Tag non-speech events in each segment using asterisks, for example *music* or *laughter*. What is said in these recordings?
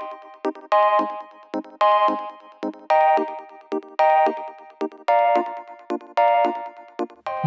Thank you.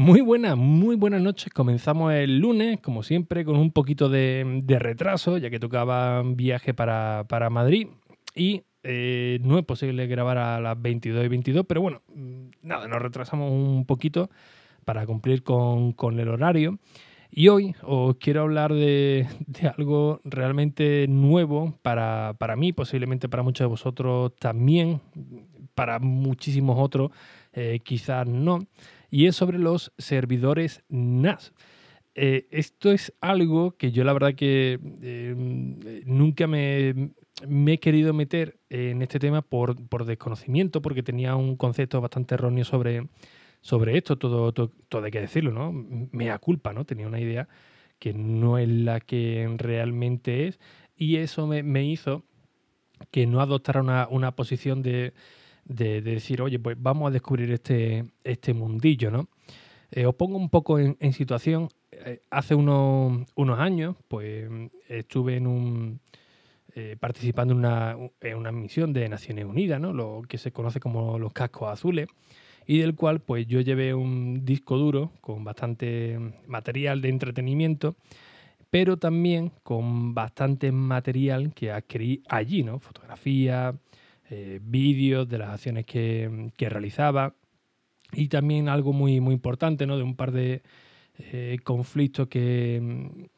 Muy buenas, muy buenas noches. Comenzamos el lunes, como siempre, con un poquito de, retraso, ya que tocaba viaje para, Madrid. Y eh, no es posible grabar a las 22 y 22, pero bueno, mm, nada, nos retrasamos un poquito para cumplir con, el horario. Y hoy os quiero hablar de, algo realmente nuevo para, para, mí, posiblemente para muchos de vosotros también, para muchísimos otros eh, quizás no y es sobre los servidores NAS. Eh, esto es algo que yo la verdad que eh, nunca me, he querido meter en este tema por, desconocimiento, porque tenía un concepto bastante erróneo sobre, sobre esto, todo, todo, hay que decirlo, ¿no? Me da culpa, ¿no? Tenía una idea que no es la que realmente es y eso me, hizo que no adoptara una posición de, de, decir, oye, pues vamos a descubrir este, este mundillo, ¿no? Eh, os pongo un poco en, situación. Eh, hace unos, unos, años, pues estuve en un eh, participando en una, en una, misión de Naciones Unidas, ¿no? Lo que se conoce como los cascos azules, y del cual pues yo llevé un disco duro con bastante material de entretenimiento, pero también con bastante material que adquirí allí, ¿no? Fotografía, eh, vídeos de las acciones que, realizaba y también algo muy, muy importante, ¿no? De un par de eh, conflictos que,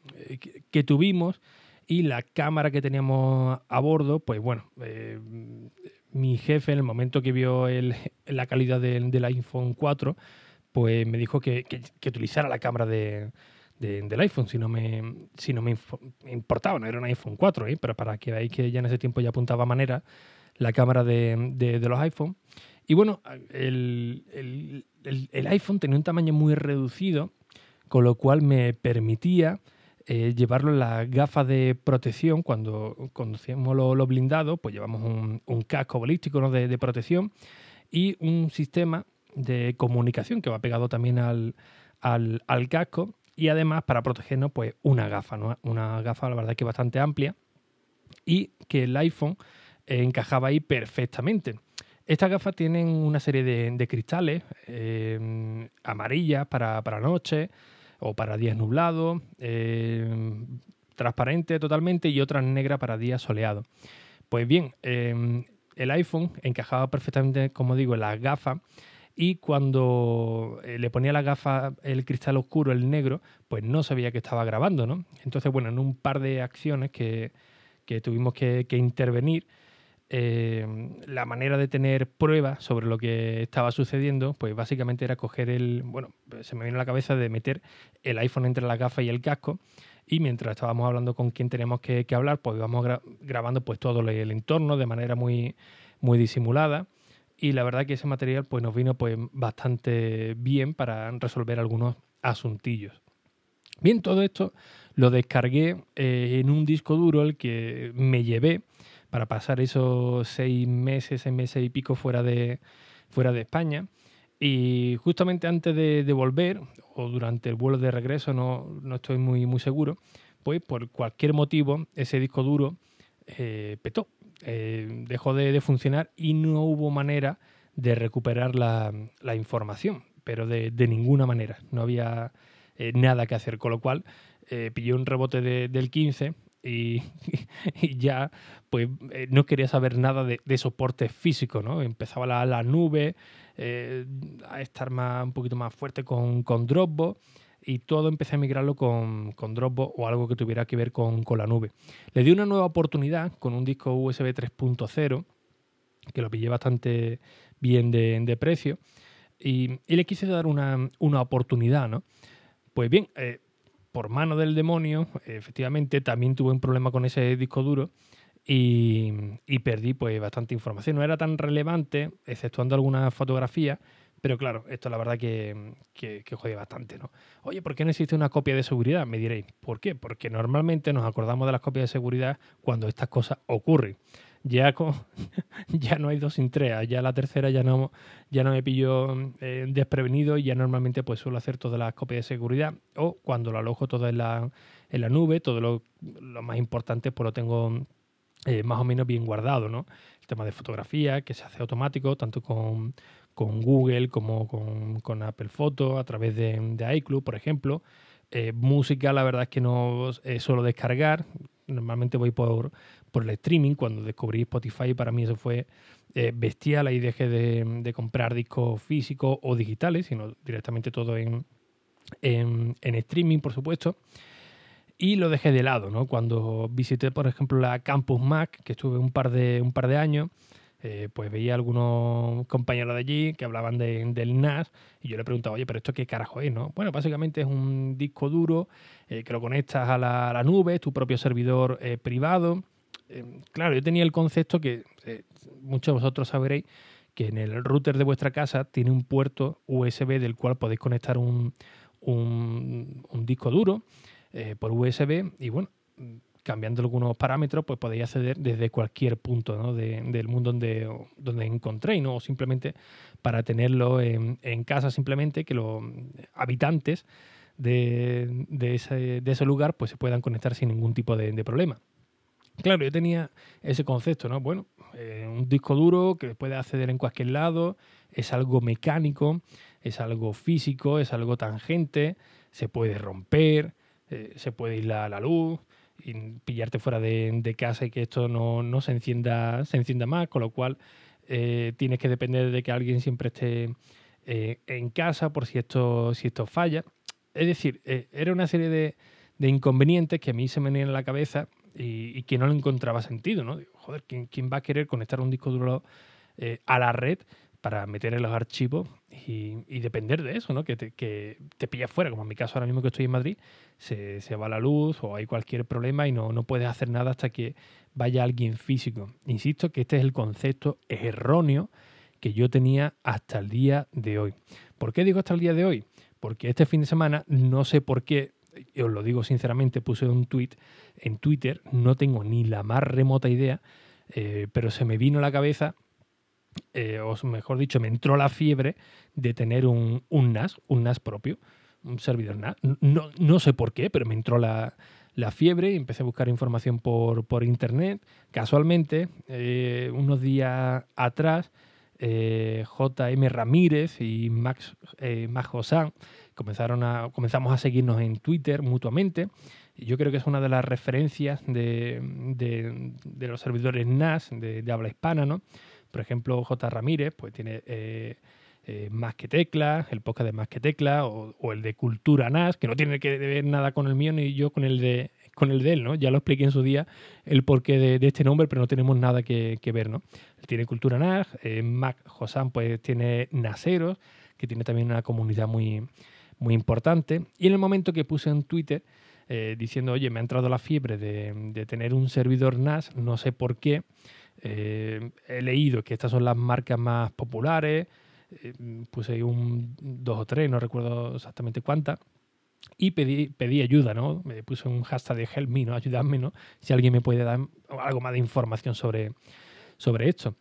que, tuvimos y la cámara que teníamos a bordo, pues bueno, eh, mi jefe en el momento que vio el, *laughs* la calidad del, del, iPhone 4, pues me dijo que, que utilizara la cámara de, del iPhone, si no me, si no me importaba, no era un iPhone 4, pero para que veáis que ya en ese tiempo ya apuntaba manera, la cámara de, los iPhone. Y bueno, el, iPhone tenía un tamaño muy reducido, con lo cual me permitía eh, llevarlo en las gafas de protección. Cuando conducimos los lo blindados, pues llevamos un, casco balístico de, protección y un sistema de comunicación que va pegado también al, casco. Y además, para protegernos, pues una gafa, ¿no? Una gafa, la verdad, que bastante amplia. Y que el iPhone encajaba ahí perfectamente. Estas gafas tienen una serie de, cristales eh, amarillas para, para, noche o para días nublados, eh, transparente totalmente y otras negras para días soleados. Pues bien, eh, el iPhone encajaba perfectamente, como digo, en las gafas y cuando le ponía la gafa el cristal oscuro, el negro, pues no sabía que estaba grabando, ¿no? Entonces, bueno, en un par de acciones que, tuvimos que intervenir, eh, la manera de tener pruebas sobre lo que estaba sucediendo, pues básicamente era coger el, bueno, se me vino a la cabeza de meter el iPhone entre la gafa y el casco y mientras estábamos hablando con quien teníamos que, hablar, pues íbamos grabando pues todo el entorno de manera muy, muy disimulada y la verdad que ese material pues nos vino pues bastante bien para resolver algunos asuntillos. Bien, todo esto lo descargué eh, en un disco duro el que me llevé para pasar esos seis meses, seis meses y pico fuera de, fuera de España. Y justamente antes de, volver, o durante el vuelo de regreso, no, estoy muy, muy seguro, pues por cualquier motivo ese disco duro eh, petó, eh, dejó de, funcionar y no hubo manera de recuperar la, información, pero de, ninguna manera, no había eh, nada que hacer, con lo cual pillé un rebote del 15 *laughs* y, ya pues eh, no quería saber nada de, soporte físico, ¿no? Empezaba la, nube eh, a estar más, un poquito más fuerte con, con Dropbox y todo empecé a migrarlo con, con Dropbox o algo que tuviera que ver con, la nube. Le di una nueva oportunidad con un disco USB 3.0 que lo pillé bastante bien de, precio y, le quise dar una, una oportunidad, ¿no? Pues bien, eh, por mano del demonio, efectivamente, también tuve un problema con ese disco duro y, perdí pues bastante información. No era tan relevante, exceptuando algunas fotografías, pero claro, esto la verdad que, que, jode bastante, ¿no? Oye, ¿por qué no existe una copia de seguridad? Me diréis, ¿por qué? Porque normalmente nos acordamos de las copias de seguridad cuando estas cosas ocurren. Ya, *laughs* ya no hay dos sin tres, ya la tercera ya no, ya no me pillo eh, desprevenido y ya normalmente pues suelo hacer todas las copias de seguridad o cuando lo alojo todo en la, en la nube, todo lo, lo más importante pues lo tengo eh, más o menos bien guardado, ¿no? El tema de fotografía, que se hace automático, tanto con, Google como con, Apple Photo, a través de, de iCloud, por ejemplo. Eh, música, la verdad es que no suelo descargar. Normalmente voy por, por el streaming. Cuando descubrí Spotify, para mí eso fue bestial. Ahí dejé de, comprar discos físicos o digitales, sino directamente todo en, en, en streaming, por supuesto y lo dejé de lado, ¿no? Cuando visité, por ejemplo, la Campus Mac, que estuve un par de, un par de años, eh, pues veía algunos compañeros de allí que hablaban del NAS y yo le preguntaba, oye, pero esto qué carajo es, ¿no? Bueno, básicamente es un disco duro eh, que lo conectas a la, nube, es tu propio servidor eh, privado. claro, yo tenía el concepto que muchos de vosotros sabréis que en el router de vuestra casa tiene un puerto USB del cual podéis conectar un, un, un disco duro por USB y bueno, cambiando algunos parámetros, pues podéis acceder desde cualquier punto del mundo donde, donde encontréis, ¿no? o simplemente para tenerlo en, casa, simplemente que los habitantes de, ese, lugar pues se puedan conectar sin ningún tipo de, problema. Claro, yo tenía ese concepto, ¿no? Bueno, eh, un disco duro que puede acceder en cualquier lado, es algo mecánico, es algo físico, es algo tangente, se puede romper, eh, se puede ir la, la luz y pillarte fuera de, casa y que esto no, se, encienda, se encienda más, con lo cual eh, tienes que depender de que alguien siempre esté eh, en casa por si esto, si esto falla. Es decir, era una serie de, inconvenientes que a mí se me venían en la cabeza y, que no le encontraba sentido, ¿no? joder, ¿quién, ¿quién, va a querer conectar un disco duro a la red para meter en los archivos y, depender de eso, ¿no? Que te, pillas fuera, como en mi caso ahora mismo que estoy en Madrid, se, va la luz o hay cualquier problema y no, no puedes hacer nada hasta que vaya alguien físico. Insisto que este es el concepto erróneo que yo tenía hasta el día de hoy. ¿Por qué digo hasta el día de hoy? Porque este fin de semana no sé por qué, os lo digo sinceramente, puse un tweet en Twitter, no tengo ni la más remota idea, eh, pero se me vino a la cabeza eh, mejor dicho, me entró la fiebre de tener un, NAS, un NAS propio, un servidor NAS. No, no sé por qué, pero me entró la, fiebre y empecé a buscar información por, internet. Casualmente, eh, unos días atrás, eh, JM Ramírez y Max, Max comenzaron a, comenzamos a seguirnos en Twitter mutuamente. Yo creo que es una de las referencias de, los servidores NAS de, de habla hispana, ¿no? Por ejemplo, J. Ramírez, pues tiene eh, eh, Más que Tecla, el podcast de Más que Tecla, o, el de Cultura NAS, que no tiene que ver nada con el mío ni yo con el de con el de él, ¿no? Ya lo expliqué en su día el porqué de, este nombre, pero no tenemos nada que, ver, ¿no? Tiene Cultura NAS, eh, Mac Josan pues tiene Naseros, que tiene también una comunidad muy, muy importante. Y en el momento que puse en Twitter diciendo, oye, me ha entrado la fiebre de, de tener un servidor NAS, no sé por qué, eh, he leído que estas son las marcas más populares, eh, puse un dos o tres, no recuerdo exactamente cuántas, y pedí, pedí ayuda, ¿no? Me puse un hashtag de help me, ¿no? Ayudadme. Si alguien me puede dar algo más de información sobre, sobre esto.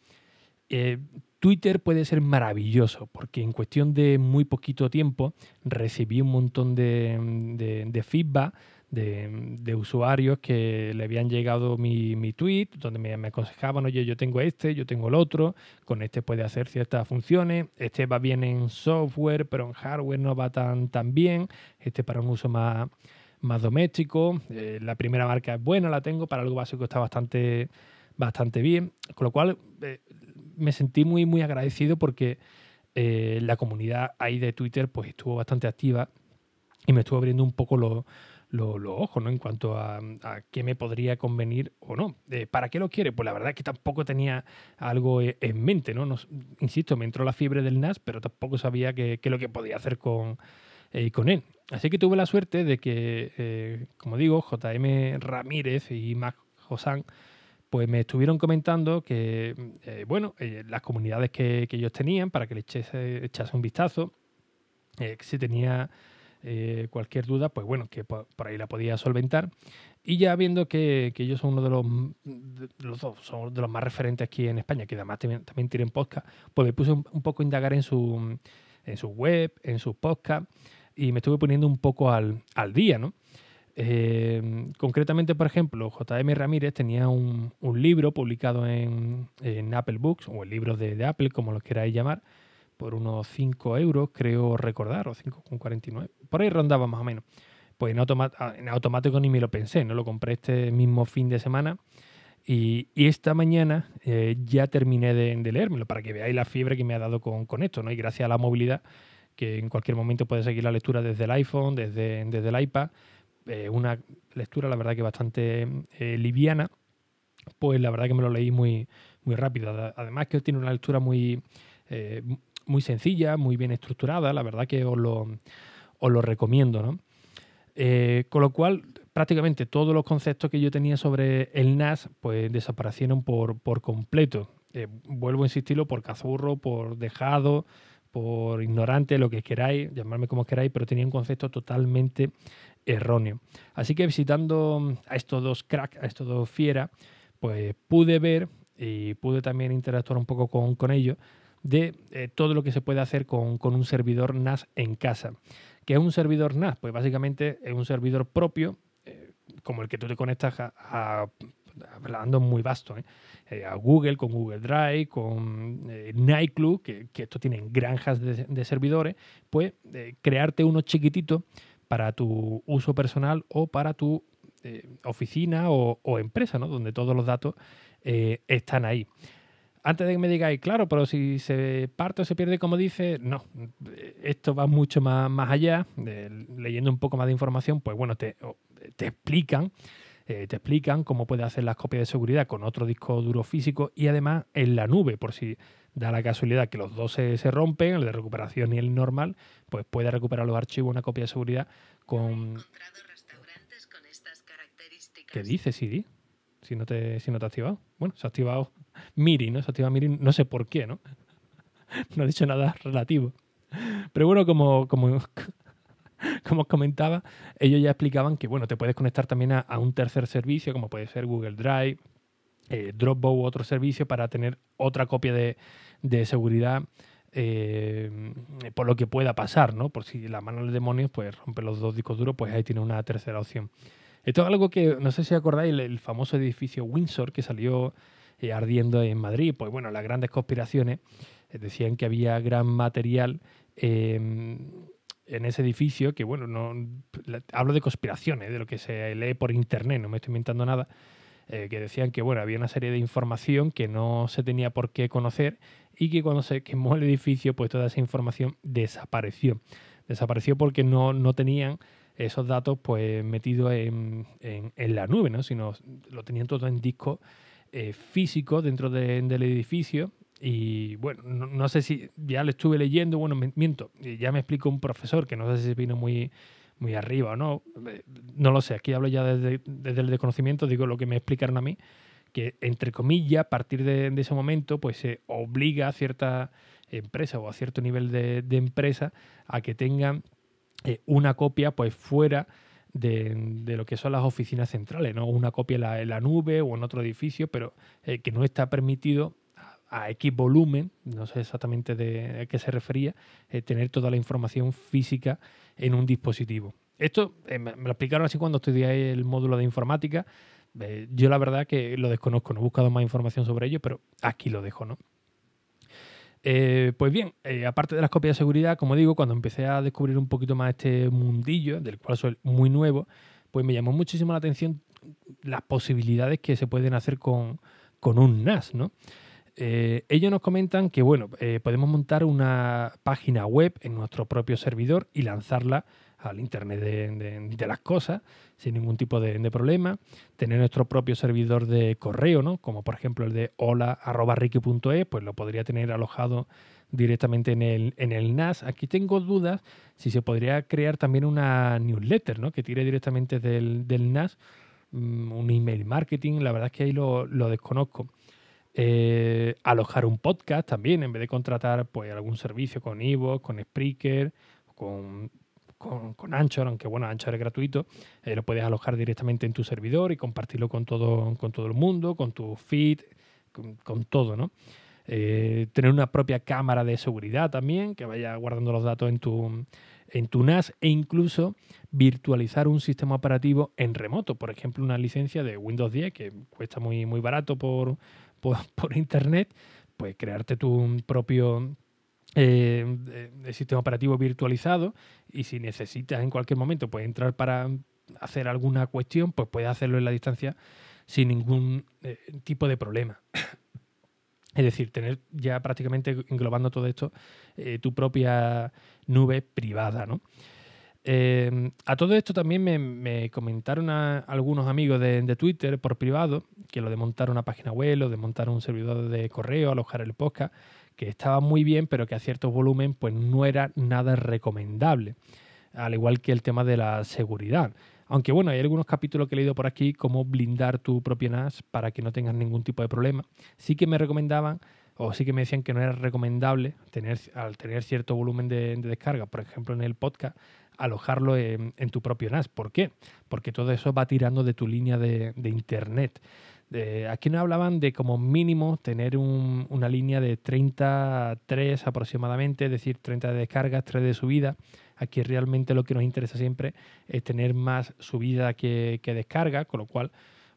Eh, Twitter puede ser maravilloso porque en cuestión de muy poquito tiempo recibí un montón de, de feedback de, usuarios que le habían llegado mi, mi tweet, donde me, aconsejaban, oye, yo tengo este, yo tengo el otro, con este puede hacer ciertas funciones, este va bien en software, pero en hardware no va tan, tan bien, este para un uso más, más doméstico, eh, la primera marca es buena, la tengo, para algo básico está bastante, bastante bien, con lo cual eh, me sentí muy, muy agradecido porque eh, la comunidad ahí de Twitter pues estuvo bastante activa y me estuvo abriendo un poco los los ojos, ¿no? En cuanto a, qué me podría convenir o no. ¿Para qué lo quiere? Pues la verdad es que tampoco tenía algo e, en mente, ¿no? insisto, me entró la fiebre del NAS, pero tampoco sabía qué lo que podía hacer con, eh, con él. Así que tuve la suerte de que, eh, como digo, JM Ramírez y Mac Josan pues me estuvieron comentando que, eh, bueno, las comunidades que, ellos tenían, para que le echase, echase un vistazo, que si tenía cualquier duda, pues bueno, que por, ahí la podía solventar. Y ya viendo que, ellos son uno de los, los dos, son de los más referentes aquí en España, que además también, tienen podcast, pues me puse un, poco a indagar en su, en su web, en sus podcast, y me estuve poniendo un poco al, día, ¿no? Eh, concretamente, por ejemplo, JM Ramírez tenía un, libro publicado en, Apple Books, o el libro de, de Apple, como lo queráis llamar, por unos 5 euros, creo recordar, o 5,49. Por ahí rondaba más o menos pues ah, en, automático ni me lo pensé, ¿no? Lo compré este mismo fin de semana y, esta mañana eh, ya terminé de, leérmelo para que veáis la fiebre que me ha dado con, esto, ¿no? Y gracias a la movilidad, que en cualquier momento puedes seguir la lectura desde el iPhone, desde, desde el iPad, eh, una lectura la verdad que bastante eh, liviana, pues la verdad que me lo leí muy, muy rápido. Además que tiene una lectura muy, muy sencilla, muy bien estructurada, la verdad que os lo, os lo recomiendo, ¿no? Eh, con lo cual, prácticamente todos los conceptos que yo tenía sobre el NAS, pues desaparecieron por, por completo. Eh, vuelvo a insistirlo por cazurro, por dejado, por ignorante, lo que queráis, llamarme como queráis, pero tenía un concepto totalmente erróneo. Así que visitando a estos dos cracks, a estos dos fieras, pues pude ver y pude también interactuar un poco con, con ellos de eh, todo lo que se puede hacer con, con un servidor NAS en casa. ¿Qué es un servidor NAS? Pues básicamente es un servidor propio, eh, como el que tú te conectas a, hablando muy vasto, ¿eh? Eh, a Google, con Google Drive, con Nightclub, que, que, esto tienen granjas de, servidores, pues crearte uno chiquitito para tu uso personal o para tu oficina o, o, empresa, ¿no? donde todos los datos están ahí antes de que me digáis, claro, pero si se parte o se pierde, como dice, no. Esto va mucho más, más allá. leyendo un poco más de información, pues bueno, te, te explican. Eh, te explican cómo puedes hacer las copias de seguridad con otro disco duro físico y además en la nube, por si da la casualidad que los dos se, rompen, el de recuperación y el normal, pues puedes recuperar los archivos, una copia de seguridad con... ¿Qué dice Siri? Si no te, si no te ha activado. Bueno, se ha activado Miri, ¿no? Se activa Miri, no sé por qué, ¿no? *laughs* No ha dicho nada relativo. Pero bueno, como, como, *laughs* como os comentaba, ellos ya explicaban que, bueno, te puedes conectar también a, un tercer servicio, como puede ser Google Drive, eh, Dropbox u otro servicio para tener otra copia de, seguridad eh, por lo que pueda pasar, ¿no? Por si la mano del demonio pues rompe los dos discos duros, pues ahí tiene una tercera opción. Esto es algo que, no sé si acordáis, el famoso edificio Windsor que salió ardiendo en Madrid. Pues bueno, las grandes conspiraciones eh, decían que había gran material em, en ese edificio, que bueno, no hablo de conspiraciones, de lo que se lee por internet, no me estoy inventando nada, eh, que decían que bueno, había una serie de información que no se tenía por qué conocer y que cuando se quemó el edificio, pues toda esa información desapareció. Desapareció porque no, no tenían esos datos pues metidos en, en, en, la nube, ¿no? sino lo tenían todo en disco eh, físico dentro del edificio. Y bueno, no, sé si ya le estuve leyendo, bueno, miento, ya me explicó un profesor que no sé si vino muy, muy arriba o no, eh, no lo sé, aquí hablo ya desde, el desconocimiento, digo lo que me explicaron a mí, que entre comillas, a partir de, ese momento, pues se obliga a cierta empresa o a cierto nivel de, empresa a que tengan eh, una copia pues fuera de, lo que son las oficinas centrales, ¿no? Una copia en la, nube o en otro edificio, pero eh, que no está permitido a, X volumen, no sé exactamente de a qué se refería, eh, tener toda la información física en un dispositivo. Esto eh, me, lo explicaron así cuando estudié el módulo de informática. yo la verdad que lo desconozco, no he buscado más información sobre ello, pero aquí lo dejo, ¿no? Eh, pues bien, eh, aparte de las copias de seguridad, como digo, cuando empecé a descubrir un poquito más este mundillo, del cual soy muy nuevo, pues me llamó muchísimo la atención las posibilidades que se pueden hacer con, un NAS, ¿no? Eh, ellos nos comentan que, bueno, podemos montar una página web en nuestro propio servidor y lanzarla al Internet de, las cosas sin ningún tipo de, problema. Tener nuestro propio servidor de correo, ¿no? como por ejemplo el de hola.ricky.es, pues lo podría tener alojado directamente en el, en el NAS. Aquí tengo dudas si se podría crear también una newsletter ¿no? que tire directamente del, del NAS. mm, un email marketing, la verdad es que ahí lo, desconozco. Eh, alojar un podcast también, en vez de contratar pues, algún servicio con Ivo, con Spreaker, con, con, Anchor, aunque bueno, Anchor es gratuito, eh, lo puedes alojar directamente en tu servidor y compartirlo con todo, con todo el mundo, con tu feed, con, con todo, ¿no? Eh, tener una propia cámara de seguridad también, que vaya guardando los datos en tu, en tu NAS e incluso virtualizar un sistema operativo en remoto. Por ejemplo, una licencia de Windows 10 que cuesta muy, muy barato por, por, *laughs* internet, pues crearte tu propio eh, sistema operativo virtualizado y si necesitas en cualquier momento pues entrar para hacer alguna cuestión, pues puedes hacerlo en la distancia sin ningún eh, tipo de problema. *coughs* Es decir, tener ya prácticamente englobando todo esto eh, tu propia nube privada, ¿no? Em, a todo esto también me, comentaron algunos amigos de, Twitter por privado que lo de montar una página web, lo de montar un servidor de correo, alojar el podcast, que estaba muy bien, pero que a cierto volumen pues no era nada recomendable. Al igual que el tema de la seguridad. Aunque bueno, hay algunos capítulos que he leído por aquí, como blindar tu propio NAS para que no tengas ningún tipo de problema. Sí que me recomendaban, o sí que me decían que no era recomendable tener, al tener cierto volumen de, descarga, por ejemplo en el podcast, alojarlo en, tu propio NAS. ¿Por qué? Porque todo eso va tirando de tu línea de, internet. Aquí nos hablaban de como mínimo tener una línea de 33 aproximadamente, es decir, 30 de descargas, 3 de subida. Aquí realmente lo que nos interesa siempre es tener más subida que, descarga, con lo cual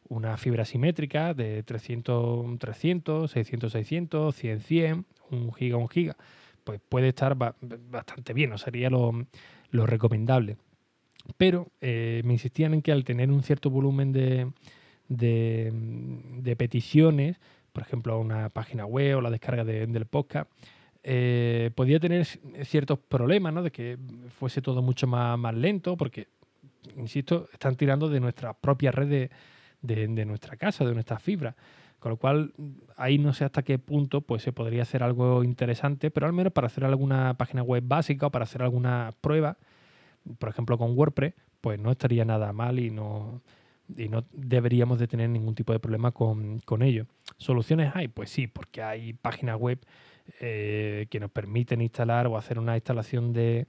una fibra simétrica de 300, 300, 600, 600, 100, 100, un giga, un giga, pues puede estar bastante bien, o sería lo, recomendable. Pero eh, me insistían en que al tener un cierto volumen de, de, peticiones, por ejemplo, una página web o la descarga del podcast, eh, podía tener ciertos problemas, ¿no? De que fuese todo mucho más, más lento, porque, insisto, están tirando de nuestra propia red de, nuestra casa, de nuestras fibras. Con lo cual, ahí no sé hasta qué punto pues, se podría hacer algo interesante, pero al menos para hacer alguna página web básica o para hacer alguna prueba, por ejemplo con WordPress, pues no estaría nada mal y no, y no deberíamos de tener ningún tipo de problema con, con ello. ¿Soluciones hay? Pues sí, porque hay páginas web eh, que nos permiten instalar o hacer una instalación de,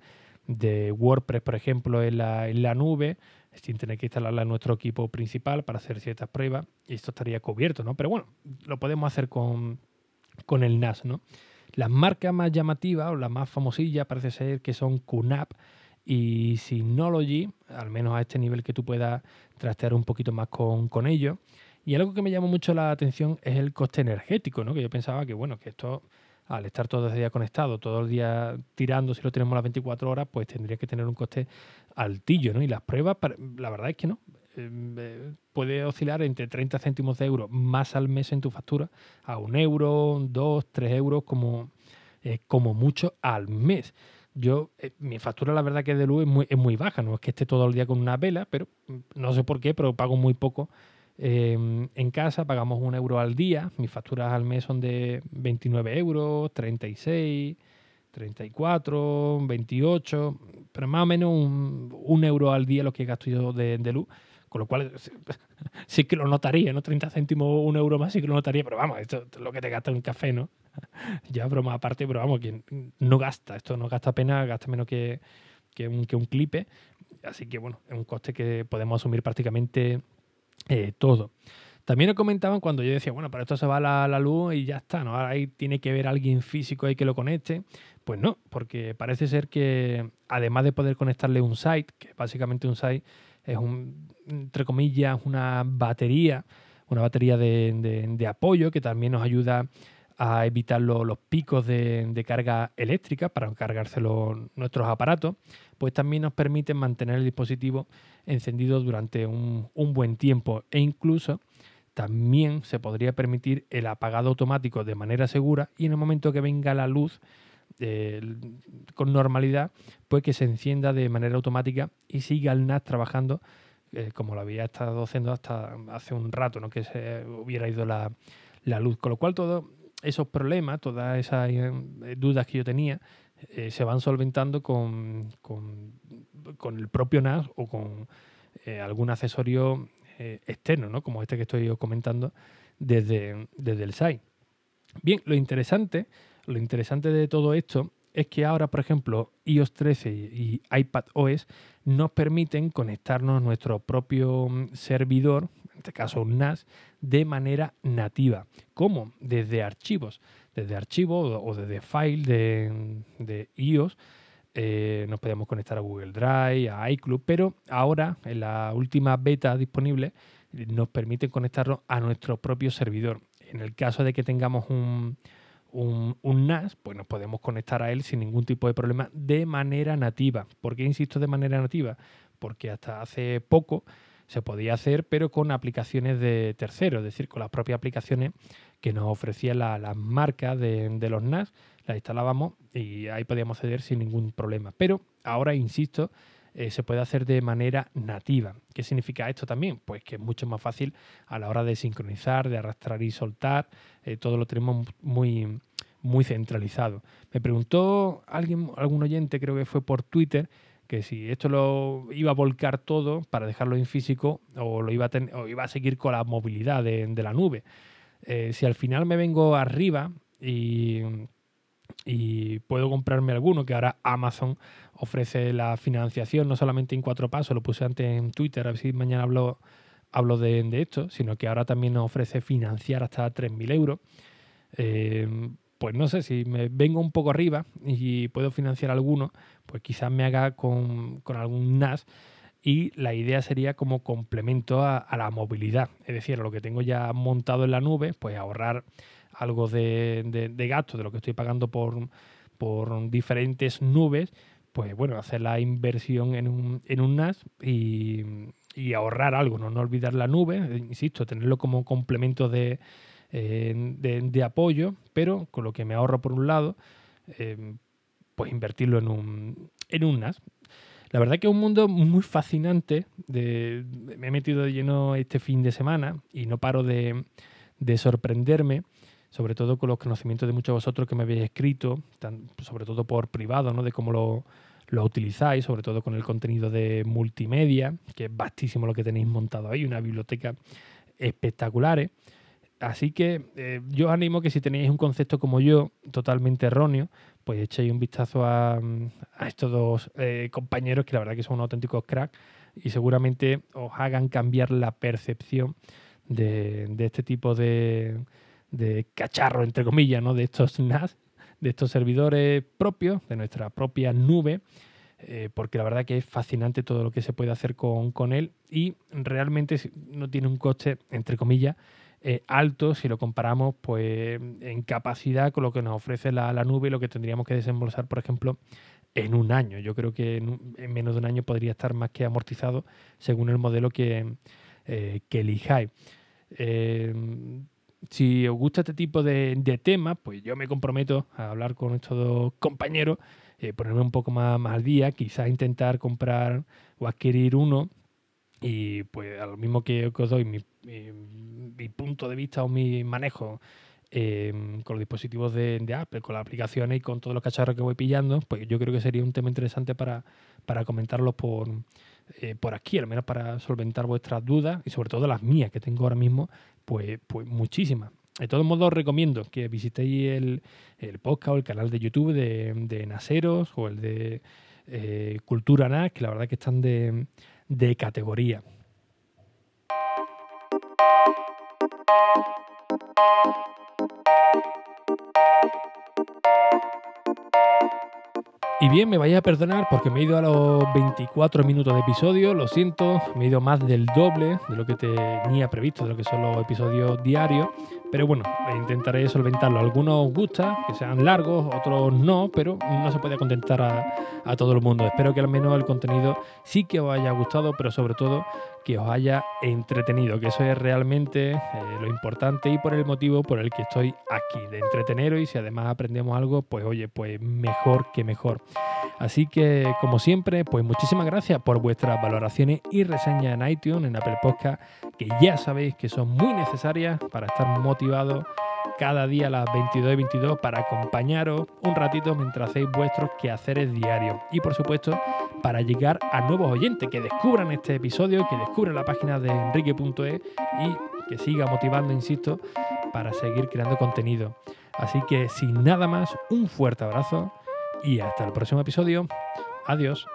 WordPress, por ejemplo, en la, en la nube, sin tener que instalarla en nuestro equipo principal para hacer ciertas pruebas, y esto estaría cubierto, ¿no? Pero bueno, lo podemos hacer con, con el NAS, ¿no? Las marcas más llamativas o las más famosillas parece ser que son QNAP y Synology, al menos a este nivel que tú puedas trastear un poquito más con, con ello. Y algo que me llamó mucho la atención es el coste energético, ¿no? Que yo pensaba que, bueno, que esto al estar todo el día conectado, todo el día tirando, si lo tenemos las 24 horas, pues tendría que tener un coste altillo, ¿no? Y las pruebas, la verdad es que no. Em, eh, puede oscilar entre 30 céntimos de euro más al mes en tu factura a un euro, dos, tres euros como, eh, como mucho al mes. Yo, eh, mi factura la verdad que de luz es muy, es muy baja, no es que esté todo el día con una vela, pero mm, no sé por qué, pero pago muy poco Em, en casa pagamos un euro al día, mis facturas al mes son de 29 euros, 36, 34, 28, pero más o menos un, euro al día lo que gasto yo de, luz, con lo cual *laughs* sí que lo notaría, ¿no? 30 céntimos, un euro más sí que lo notaría, pero vamos, esto es lo que te gasta un café, ¿no? *laughs* ya broma aparte, pero vamos, quien no gasta, esto no gasta pena, gasta menos que, que, un, que un clipe, así que bueno, es un coste que podemos asumir prácticamente eh, todo. También nos comentaban cuando yo decía, bueno, para esto se va la, la, luz y ya está, ¿no? Ahora ahí tiene que ver alguien físico ahí que lo conecte. Pues no, porque parece ser que además de poder conectarle un site, que básicamente un site es un, entre comillas, una batería, una batería de, apoyo que también nos ayuda a evitar los picos de, carga eléctrica para cargarse nuestros aparatos, pues también nos permite mantener el dispositivo encendido durante un, buen tiempo e incluso también se podría permitir el apagado automático de manera segura y en el momento que venga la luz eh, con normalidad, pues que se encienda de manera automática y siga el NAS trabajando eh, como lo había estado haciendo hasta hace un rato, ¿no? que se hubiera ido la, luz. Con lo cual todos esos problemas, todas esas eh, dudas que yo tenía, se van solventando con, con, el propio NAS o con algún accesorio eh, externos, ¿no? como este que estoy comentando desde, desde el site. Bien, lo interesante, lo interesante de todo esto es que ahora, por ejemplo, iOS 13 y iPad OS nos permiten conectarnos a nuestro propio mm, servidor, en este caso un NAS, de manera nativa. ¿Cómo? Desde archivos. Desde archivos o desde file de, de iOS eh, nos podemos conectar a Google Drive, a iCloud, pero ahora en la última beta disponible nos permite conectarlo a nuestro propio servidor. En el caso de que tengamos un, un, NAS, pues nos podemos conectar a él sin ningún tipo de problema de manera nativa. ¿Por qué insisto de manera nativa? Porque hasta hace poco se podía hacer, pero con aplicaciones de terceros, es decir, con las propias aplicaciones que nos ofrecían las marcas de, de, los NAS, las instalábamos y ahí podíamos acceder sin ningún problema. Pero ahora, insisto, eh, se puede hacer de manera nativa. ¿Qué significa esto también? Pues que es mucho más fácil a la hora de sincronizar, de arrastrar y soltar, eh, todo lo tenemos muy, muy centralizado. Me preguntó alguien, algún oyente, creo que fue por Twitter, que si esto lo iba a volcar todo para dejarlo en físico o lo iba a, o iba a seguir con la movilidad de, la nube. Eh, si al final me vengo arriba y, y, puedo comprarme alguno, que ahora Amazon ofrece la financiación no solamente en cuatro pasos, lo puse antes en Twitter, a ver si mañana hablo, hablo de, esto, sino que ahora también nos ofrece financiar hasta 3.000 euros. Eh, pues no sé, si me vengo un poco arriba y puedo financiar alguno, pues quizás me haga con, algún NAS y la idea sería como complemento a, la movilidad, es decir, lo que tengo ya montado en la nube, pues ahorrar algo de, de, gasto de lo que estoy pagando por, por diferentes nubes, pues bueno, hacer la inversión en un, en un NAS y, ahorrar algo, ¿no? no olvidar la nube, insisto, tenerlo como complemento de, de, apoyo, pero con lo que me ahorro por un lado, em, pues invertirlo en un, en un NAS. La verdad que es un mundo muy fascinante. De, me he metido de lleno este fin de semana y no paro de, sorprenderme, sobre todo con los conocimientos de muchos de vosotros que me habéis escrito, sobre todo por privado, ¿no? de cómo lo, lo utilizáis, sobre todo con el contenido de multimedia, que es vastísimo lo que tenéis montado ahí, una biblioteca espectacular. Así que eh, yo os animo que si tenéis un concepto como yo, totalmente erróneo, pues echéis un vistazo a, estos dos eh, compañeros que la verdad que son auténticos cracks y seguramente os hagan cambiar la percepción de, este tipo de, de, cacharro, entre comillas, ¿no? de estos *laughs* NAS, de estos servidores propios, de nuestra propia nube. Eh, porque la verdad que es fascinante todo lo que se puede hacer con él y realmente no tiene un coste, entre comillas, eh, alto si lo comparamos pues, en capacidad con lo que nos ofrece la, nube y lo que tendríamos que desembolsar, por ejemplo, en un año. Yo creo que en, menos de un año podría estar más que amortizado según el modelo que, eh, que elijáis. Eh, si os gusta este tipo de, de, temas, pues yo me comprometo a hablar con estos dos compañeros, ponerme un poco más, más al día, quizás intentar comprar o adquirir uno y pues a lo mismo que os doy mi, mi, punto de vista o mi manejo em, con los dispositivos de, Apple, con las aplicaciones y con todos los cacharros que voy pillando, pues yo creo que sería un tema interesante para, para comentarlos por, eh, por aquí, al menos para solventar vuestras dudas y sobre todo las mías que tengo ahora mismo, pues, pues muchísimas. De todos modos, os recomiendo que visitéis el, el podcast o el canal de YouTube de, de Naseros o el de eh, Cultura NAS, que la verdad que están de de categoría. Y bien, me vaya a perdonar porque me he ido a los 24 minutos de episodio, lo siento, me he ido más del doble de lo que tenía previsto, de lo que son los episodios diarios, pero bueno, intentaré solventarlo. Algunos gusta que sean largos, otros no, pero no se puede contentar a, todo el mundo. Espero que al menos el contenido sí que os haya gustado, pero sobre todo que os haya entretenido, que eso es realmente eh, lo importante y por el motivo por el que estoy aquí, de entreteneros y si además aprendemos algo, pues oye, pues mejor que mejor. Así que, como siempre, pues muchísimas gracias por vuestras valoraciones y reseñas en iTunes, en Apple Podcast, que ya sabéis que son muy necesarias para estar motivados cada día a las 22 y 22 para acompañaros un ratito mientras hacéis vuestros quehaceres diarios. Y por supuesto, para llegar a nuevos oyentes que descubran este episodio, que descubran la página de enrique.es y que siga motivando, insisto, para seguir creando contenido. Así que sin nada más, un fuerte abrazo y hasta el próximo episodio. Adiós.